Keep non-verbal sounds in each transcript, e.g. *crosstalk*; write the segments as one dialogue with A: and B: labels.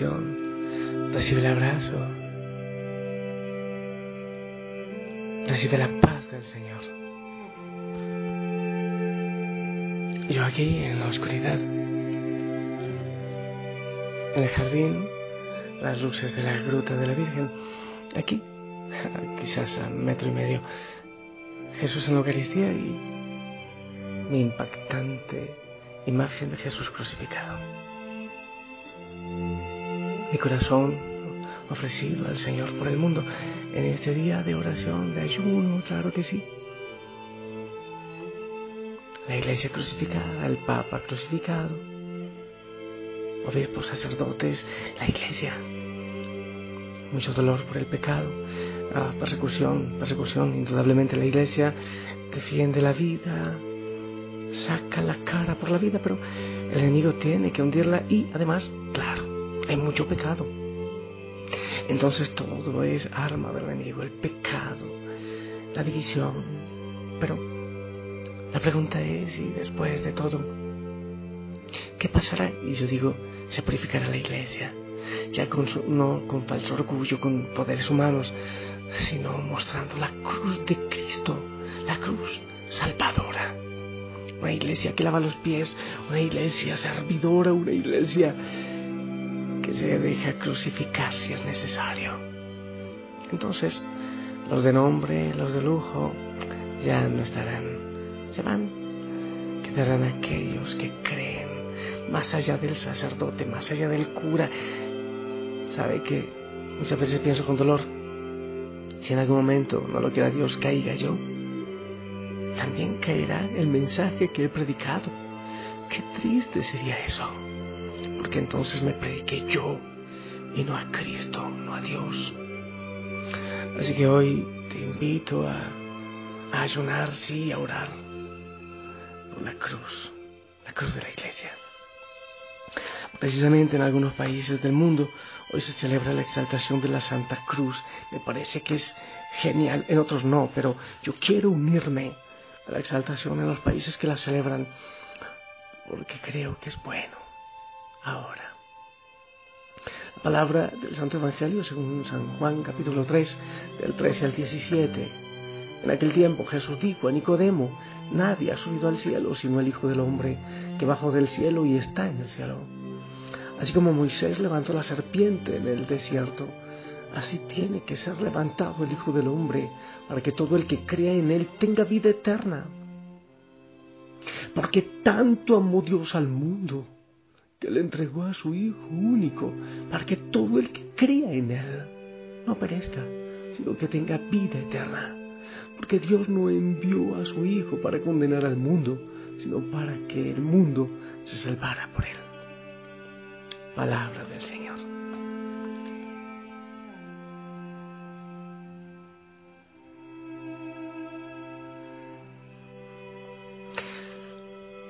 A: recibe el abrazo, recibe la paz del Señor. Yo aquí en la oscuridad, en el jardín, las luces de la gruta de la Virgen, aquí, *laughs* quizás a metro y medio, Jesús en la Eucaristía y mi impactante imagen de Jesús crucificado. Mi corazón ofrecido al Señor por el mundo en este día de oración, de ayuno, claro que sí. La iglesia crucificada, el Papa crucificado, obispos, sacerdotes, la iglesia. Mucho dolor por el pecado, ah, persecución, persecución, indudablemente la iglesia defiende la vida, saca la cara por la vida, pero el enemigo tiene que hundirla y además, claro, hay mucho pecado. Entonces todo es arma del enemigo, el pecado, la división. Pero la pregunta es, y después de todo, ¿qué pasará? Y yo digo, se purificará la iglesia, ya con no con falso orgullo, con poderes humanos, sino mostrando la cruz de Cristo, la cruz salvadora una iglesia que lava los pies, una iglesia servidora, una iglesia se deja crucificar si es necesario. Entonces, los de nombre, los de lujo, ya no estarán, se van. Quedarán aquellos que creen, más allá del sacerdote, más allá del cura. Sabe que muchas veces pienso con dolor, si en algún momento no lo quiera Dios, caiga yo también caerá el mensaje que he predicado. Qué triste sería eso, porque entonces me prediqué yo y no a Cristo, no a Dios. Así que hoy te invito a, a ayunar, sí, a orar por la cruz, la cruz de la iglesia. Precisamente en algunos países del mundo hoy se celebra la exaltación de la Santa Cruz. Me parece que es genial, en otros no, pero yo quiero unirme a la exaltación en los países que la celebran, porque creo que es bueno. Ahora, la palabra del Santo Evangelio según San Juan capítulo 3, del 13 al 17. En aquel tiempo Jesús dijo a Nicodemo, nadie ha subido al cielo sino el Hijo del Hombre, que bajó del cielo y está en el cielo. Así como Moisés levantó la serpiente en el desierto, Así tiene que ser levantado el Hijo del Hombre para que todo el que crea en Él tenga vida eterna. Porque tanto amó Dios al mundo que le entregó a su Hijo único para que todo el que crea en Él no perezca, sino que tenga vida eterna. Porque Dios no envió a su Hijo para condenar al mundo, sino para que el mundo se salvara por Él. Palabra del Señor.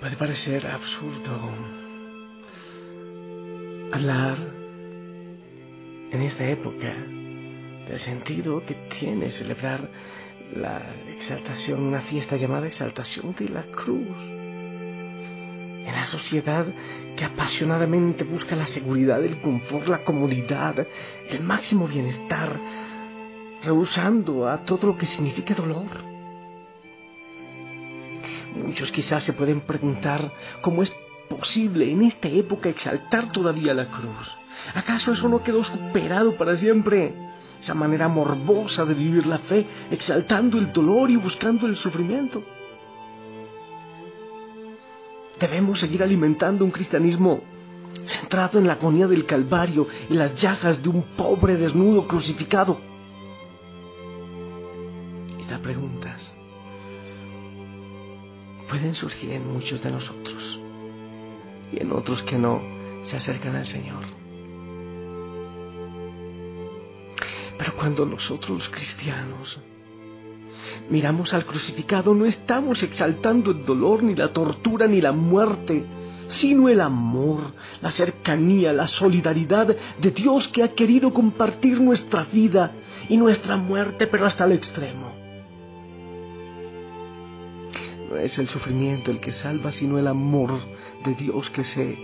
A: Puede parecer absurdo hablar en esta época del sentido que tiene celebrar la exaltación, una fiesta llamada exaltación de la cruz. En la sociedad que apasionadamente busca la seguridad, el confort, la comodidad, el máximo bienestar, rehusando a todo lo que signifique dolor. Muchos quizás se pueden preguntar cómo es posible en esta época exaltar todavía la cruz. ¿Acaso eso no quedó superado para siempre? Esa manera morbosa de vivir la fe, exaltando el dolor y buscando el sufrimiento. Debemos seguir alimentando un cristianismo centrado en la agonía del Calvario y las llagas de un pobre desnudo crucificado. Te preguntas, pueden surgir en muchos de nosotros y en otros que no se acercan al Señor. Pero cuando nosotros los cristianos miramos al crucificado, no estamos exaltando el dolor, ni la tortura, ni la muerte, sino el amor, la cercanía, la solidaridad de Dios que ha querido compartir nuestra vida y nuestra muerte, pero hasta el extremo. No es el sufrimiento el que salva, sino el amor de Dios que se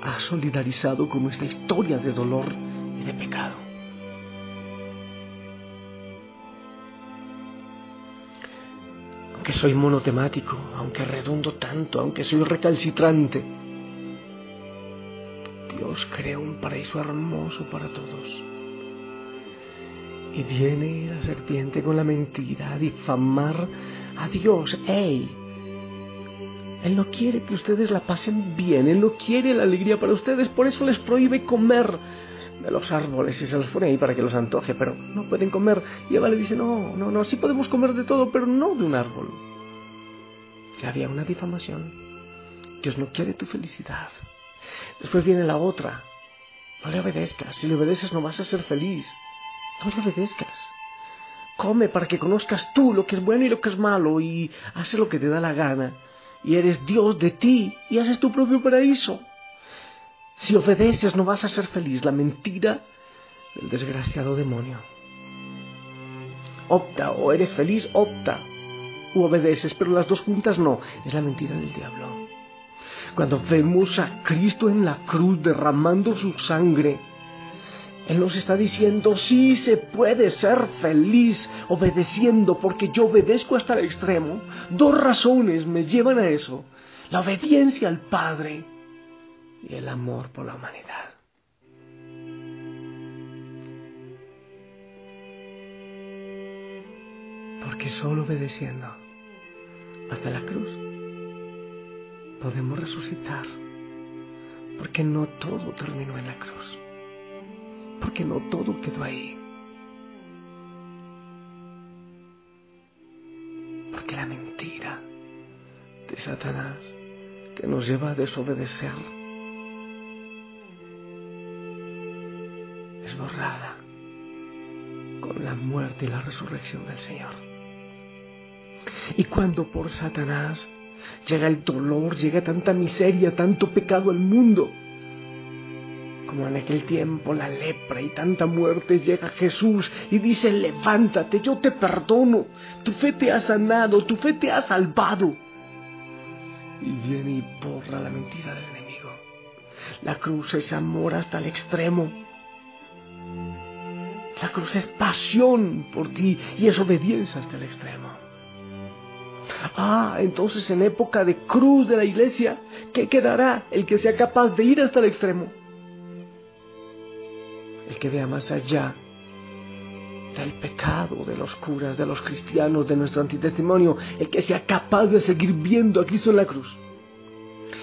A: ha solidarizado con nuestra historia de dolor y de pecado. Aunque soy monotemático, aunque redundo tanto, aunque soy recalcitrante, Dios crea un paraíso hermoso para todos. Y viene la serpiente con la mentira a difamar a Dios. ¡Ey! Él no quiere que ustedes la pasen bien, Él no quiere la alegría para ustedes, por eso les prohíbe comer de los árboles y se los pone ahí para que los antoje, pero no pueden comer. Y Eva le dice, no, no, no, sí podemos comer de todo, pero no de un árbol. Ya había una difamación. Dios no quiere tu felicidad. Después viene la otra. No le obedezcas. Si le obedeces no vas a ser feliz. No le obedezcas. Come para que conozcas tú lo que es bueno y lo que es malo y hace lo que te da la gana y eres Dios de ti y haces tu propio paraíso. Si obedeces no vas a ser feliz. La mentira del desgraciado demonio. Opta, o eres feliz, opta, o obedeces, pero las dos juntas no. Es la mentira del diablo. Cuando vemos a Cristo en la cruz derramando su sangre, él nos está diciendo, sí se puede ser feliz obedeciendo, porque yo obedezco hasta el extremo. Dos razones me llevan a eso. La obediencia al Padre y el amor por la humanidad. Porque solo obedeciendo hasta la cruz podemos resucitar. Porque no todo terminó en la cruz porque no todo quedó ahí. Porque la mentira de Satanás que nos lleva a desobedecer es borrada con la muerte y la resurrección del Señor. Y cuando por Satanás llega el dolor, llega tanta miseria, tanto pecado al mundo, como en aquel tiempo la lepra y tanta muerte, llega Jesús y dice, levántate, yo te perdono, tu fe te ha sanado, tu fe te ha salvado. Y viene y borra la mentira del enemigo. La cruz es amor hasta el extremo. La cruz es pasión por ti y es obediencia hasta el extremo. Ah, entonces en época de cruz de la iglesia, ¿qué quedará? El que sea capaz de ir hasta el extremo el que vea más allá del pecado de los curas, de los cristianos, de nuestro antitestimonio, el que sea capaz de seguir viendo a Cristo en la cruz.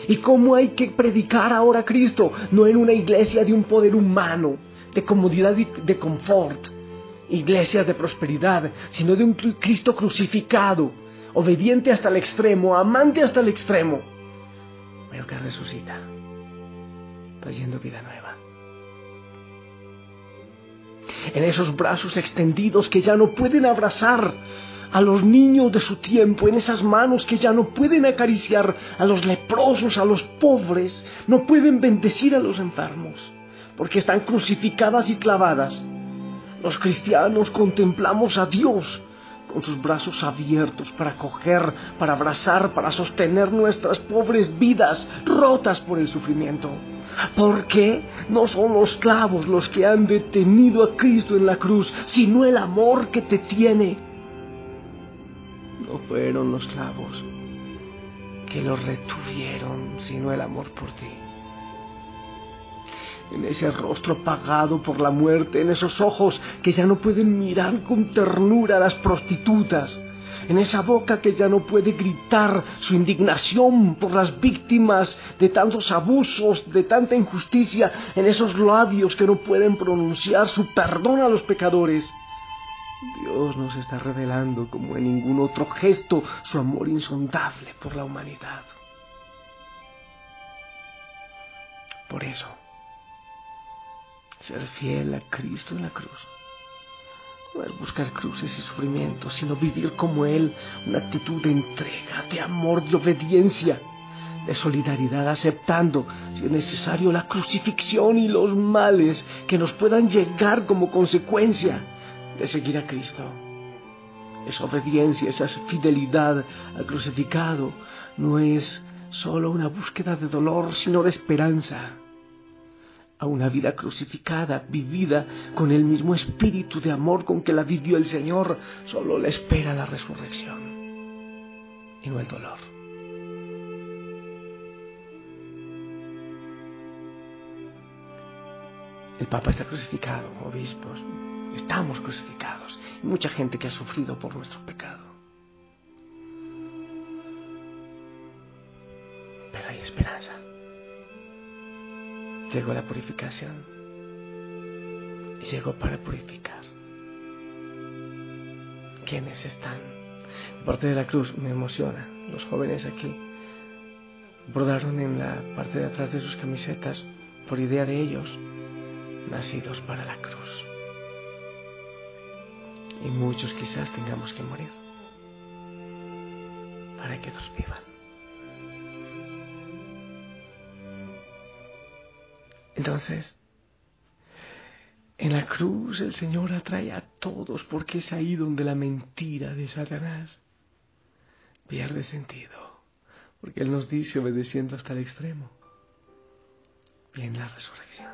A: ¿Y cómo hay que predicar ahora a Cristo? No en una iglesia de un poder humano, de comodidad y de confort, iglesias de prosperidad, sino de un Cristo crucificado, obediente hasta el extremo, amante hasta el extremo, pero que resucita, trayendo vida nueva en esos brazos extendidos que ya no pueden abrazar a los niños de su tiempo, en esas manos que ya no pueden acariciar a los leprosos, a los pobres, no pueden bendecir a los enfermos, porque están crucificadas y clavadas. Los cristianos contemplamos a Dios con sus brazos abiertos para acoger, para abrazar, para sostener nuestras pobres vidas rotas por el sufrimiento. Porque no son los clavos los que han detenido a Cristo en la cruz, sino el amor que te tiene. No fueron los clavos que lo retuvieron, sino el amor por ti. En ese rostro apagado por la muerte, en esos ojos que ya no pueden mirar con ternura a las prostitutas, en esa boca que ya no puede gritar su indignación por las víctimas de tantos abusos, de tanta injusticia, en esos labios que no pueden pronunciar su perdón a los pecadores. Dios nos está revelando como en ningún otro gesto su amor insondable por la humanidad. Por eso, ser fiel a Cristo en la cruz no es buscar cruces y sufrimientos, sino vivir como Él, una actitud de entrega, de amor, de obediencia, de solidaridad, aceptando, si es necesario, la crucifixión y los males que nos puedan llegar como consecuencia de seguir a Cristo. esa obediencia, esa fidelidad al crucificado no es solo una búsqueda de dolor, sino de esperanza. A una vida crucificada, vivida con el mismo espíritu de amor con que la vivió el Señor, solo le espera la resurrección y no el dolor. El Papa está crucificado, obispos, estamos crucificados. Y mucha gente que ha sufrido por nuestro pecado. Llegó la purificación y llegó para purificar. ¿Quiénes están? Parte de la cruz me emociona. Los jóvenes aquí bordaron en la parte de atrás de sus camisetas, por idea de ellos, nacidos para la cruz. Y muchos quizás tengamos que morir para que otros vivan. Entonces, en la cruz el Señor atrae a todos porque es ahí donde la mentira de Satanás pierde sentido. Porque Él nos dice, obedeciendo hasta el extremo, viene la resurrección.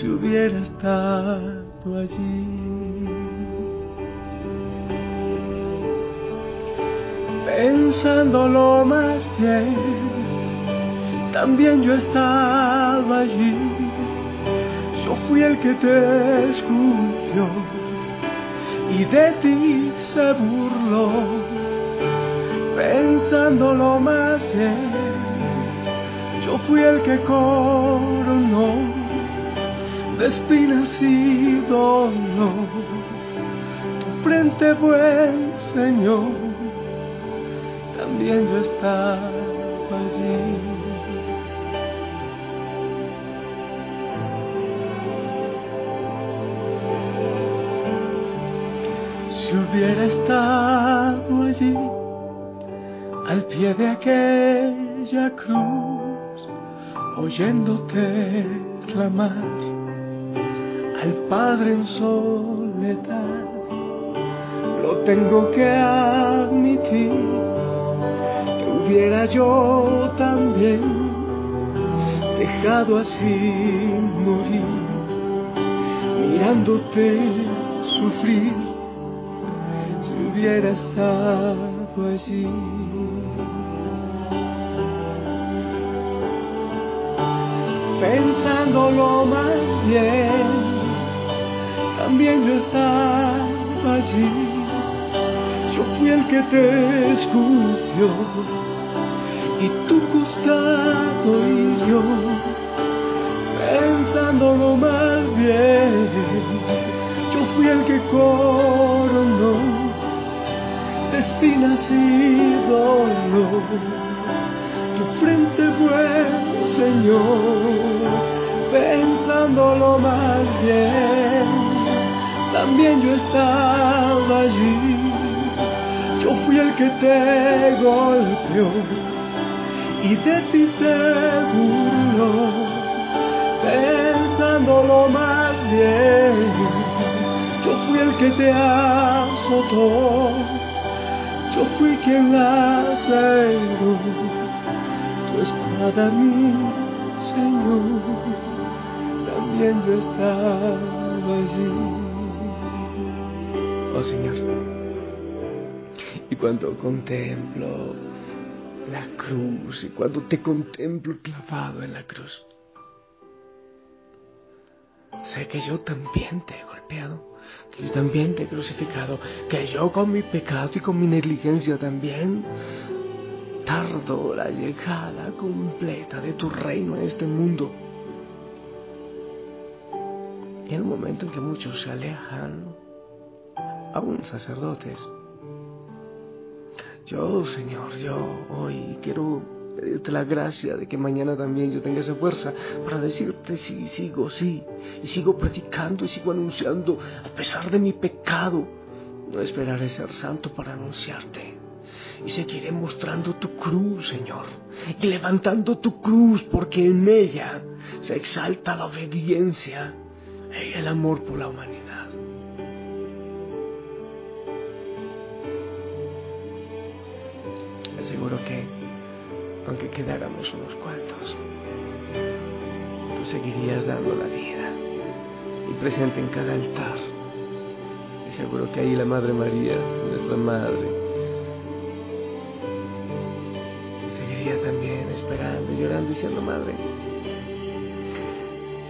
A: si hubiera estado allí. Pensándolo más bien, también yo estaba allí. Yo fui el que te escupió y de ti se burló. Pensándolo más bien, yo fui el que coronó de espinas dolor. Tu frente, buen Señor, también yo estaba allí. Si hubiera estado allí, al pie de aquella cruz, oyéndote clamar, al Padre en soledad. Lo tengo que admitir, que hubiera yo también dejado así morir, mirándote sufrir, si hubiera estado allí. pensándolo más bien también yo estaba allí. Yo fui el que te escupió y tu costado y yo, pensándolo más bien, yo fui el que coronó espinas y dolor. Tu frente buen Señor, pensándolo más bien también yo estaba allí. Yo fui el que te golpeó y de ti se burló, pensándolo más bien. Yo fui el que te azotó, yo fui quien aceró tu espada, mi Señor. También yo estaba allí oh Señor. Y cuando contemplo la cruz y cuando te contemplo clavado en la cruz, sé que yo también te he golpeado, que yo también te he crucificado, que yo con mi pecado y con mi negligencia también, tardó la llegada completa de tu reino en este mundo. Y en el momento en que muchos se alejan, aún sacerdotes, yo, Señor, yo hoy quiero pedirte la gracia de que mañana también yo tenga esa fuerza para decirte sí, sigo, sí, y sigo predicando y sigo anunciando a pesar de mi pecado. No esperaré ser santo para anunciarte. Y seguiré mostrando tu cruz, Señor, y levantando tu cruz porque en ella se exalta la obediencia y el amor por la humanidad. Aunque quedáramos unos cuantos, tú seguirías dando la vida y presente en cada altar. Y seguro que ahí la Madre María, nuestra Madre, seguiría también esperando, llorando, diciendo, Madre,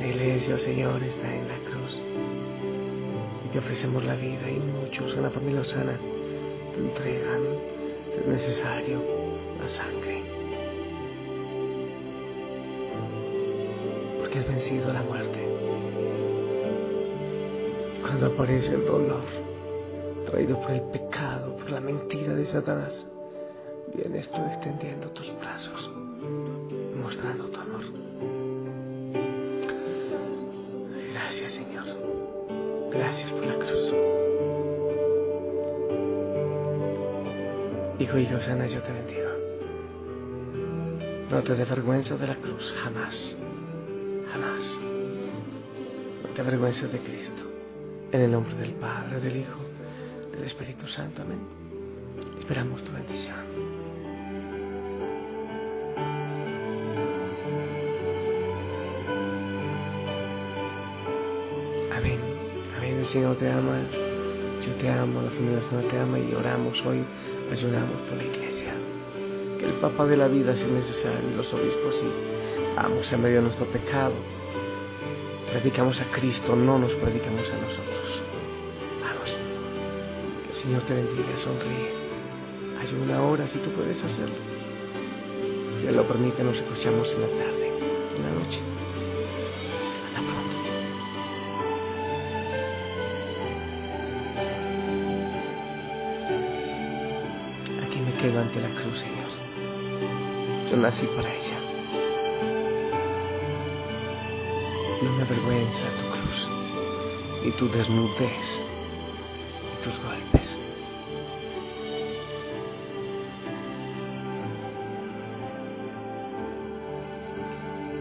A: la iglesia, oh Señor, está en la cruz y te ofrecemos la vida y muchos en la familia Osana te entregan, si es necesario, la sangre. Porque has vencido la muerte. Cuando aparece el dolor, traído por el pecado, por la mentira de Satanás, vienes tú extendiendo tus brazos, mostrando tu amor. Gracias, Señor. Gracias por la cruz. Hijo y Osana, yo te bendigo. No te dé vergüenza de la cruz, jamás. Jamás. Te avergüences de Cristo. En el nombre del Padre, del Hijo, del Espíritu Santo. Amén. Esperamos tu bendición. Amén. Amén. El Señor te ama. Yo te amo. La familia del Señor te ama. Y oramos hoy. Ayunamos por la iglesia. Que el Papa de la vida, si es necesario, los obispos, y vamos en medio de nuestro pecado. Predicamos a Cristo, no nos predicamos a nosotros. Vamos. Que el Señor te bendiga, sonríe. Hay una hora si tú puedes hacerlo. Si Él lo permite, nos escuchamos en la tarde, en la noche. Hasta pronto. Aquí me quedo ante la cruz, Señor. Yo nací para ella. No me avergüenza tu cruz, ni tu desnudez, ni tus golpes.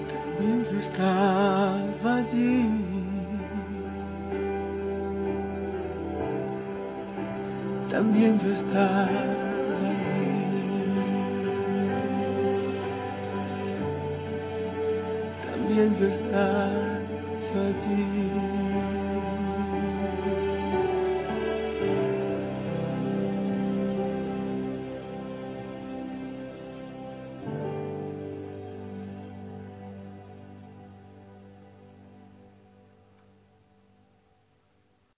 A: También yo estaba allí. También yo estaba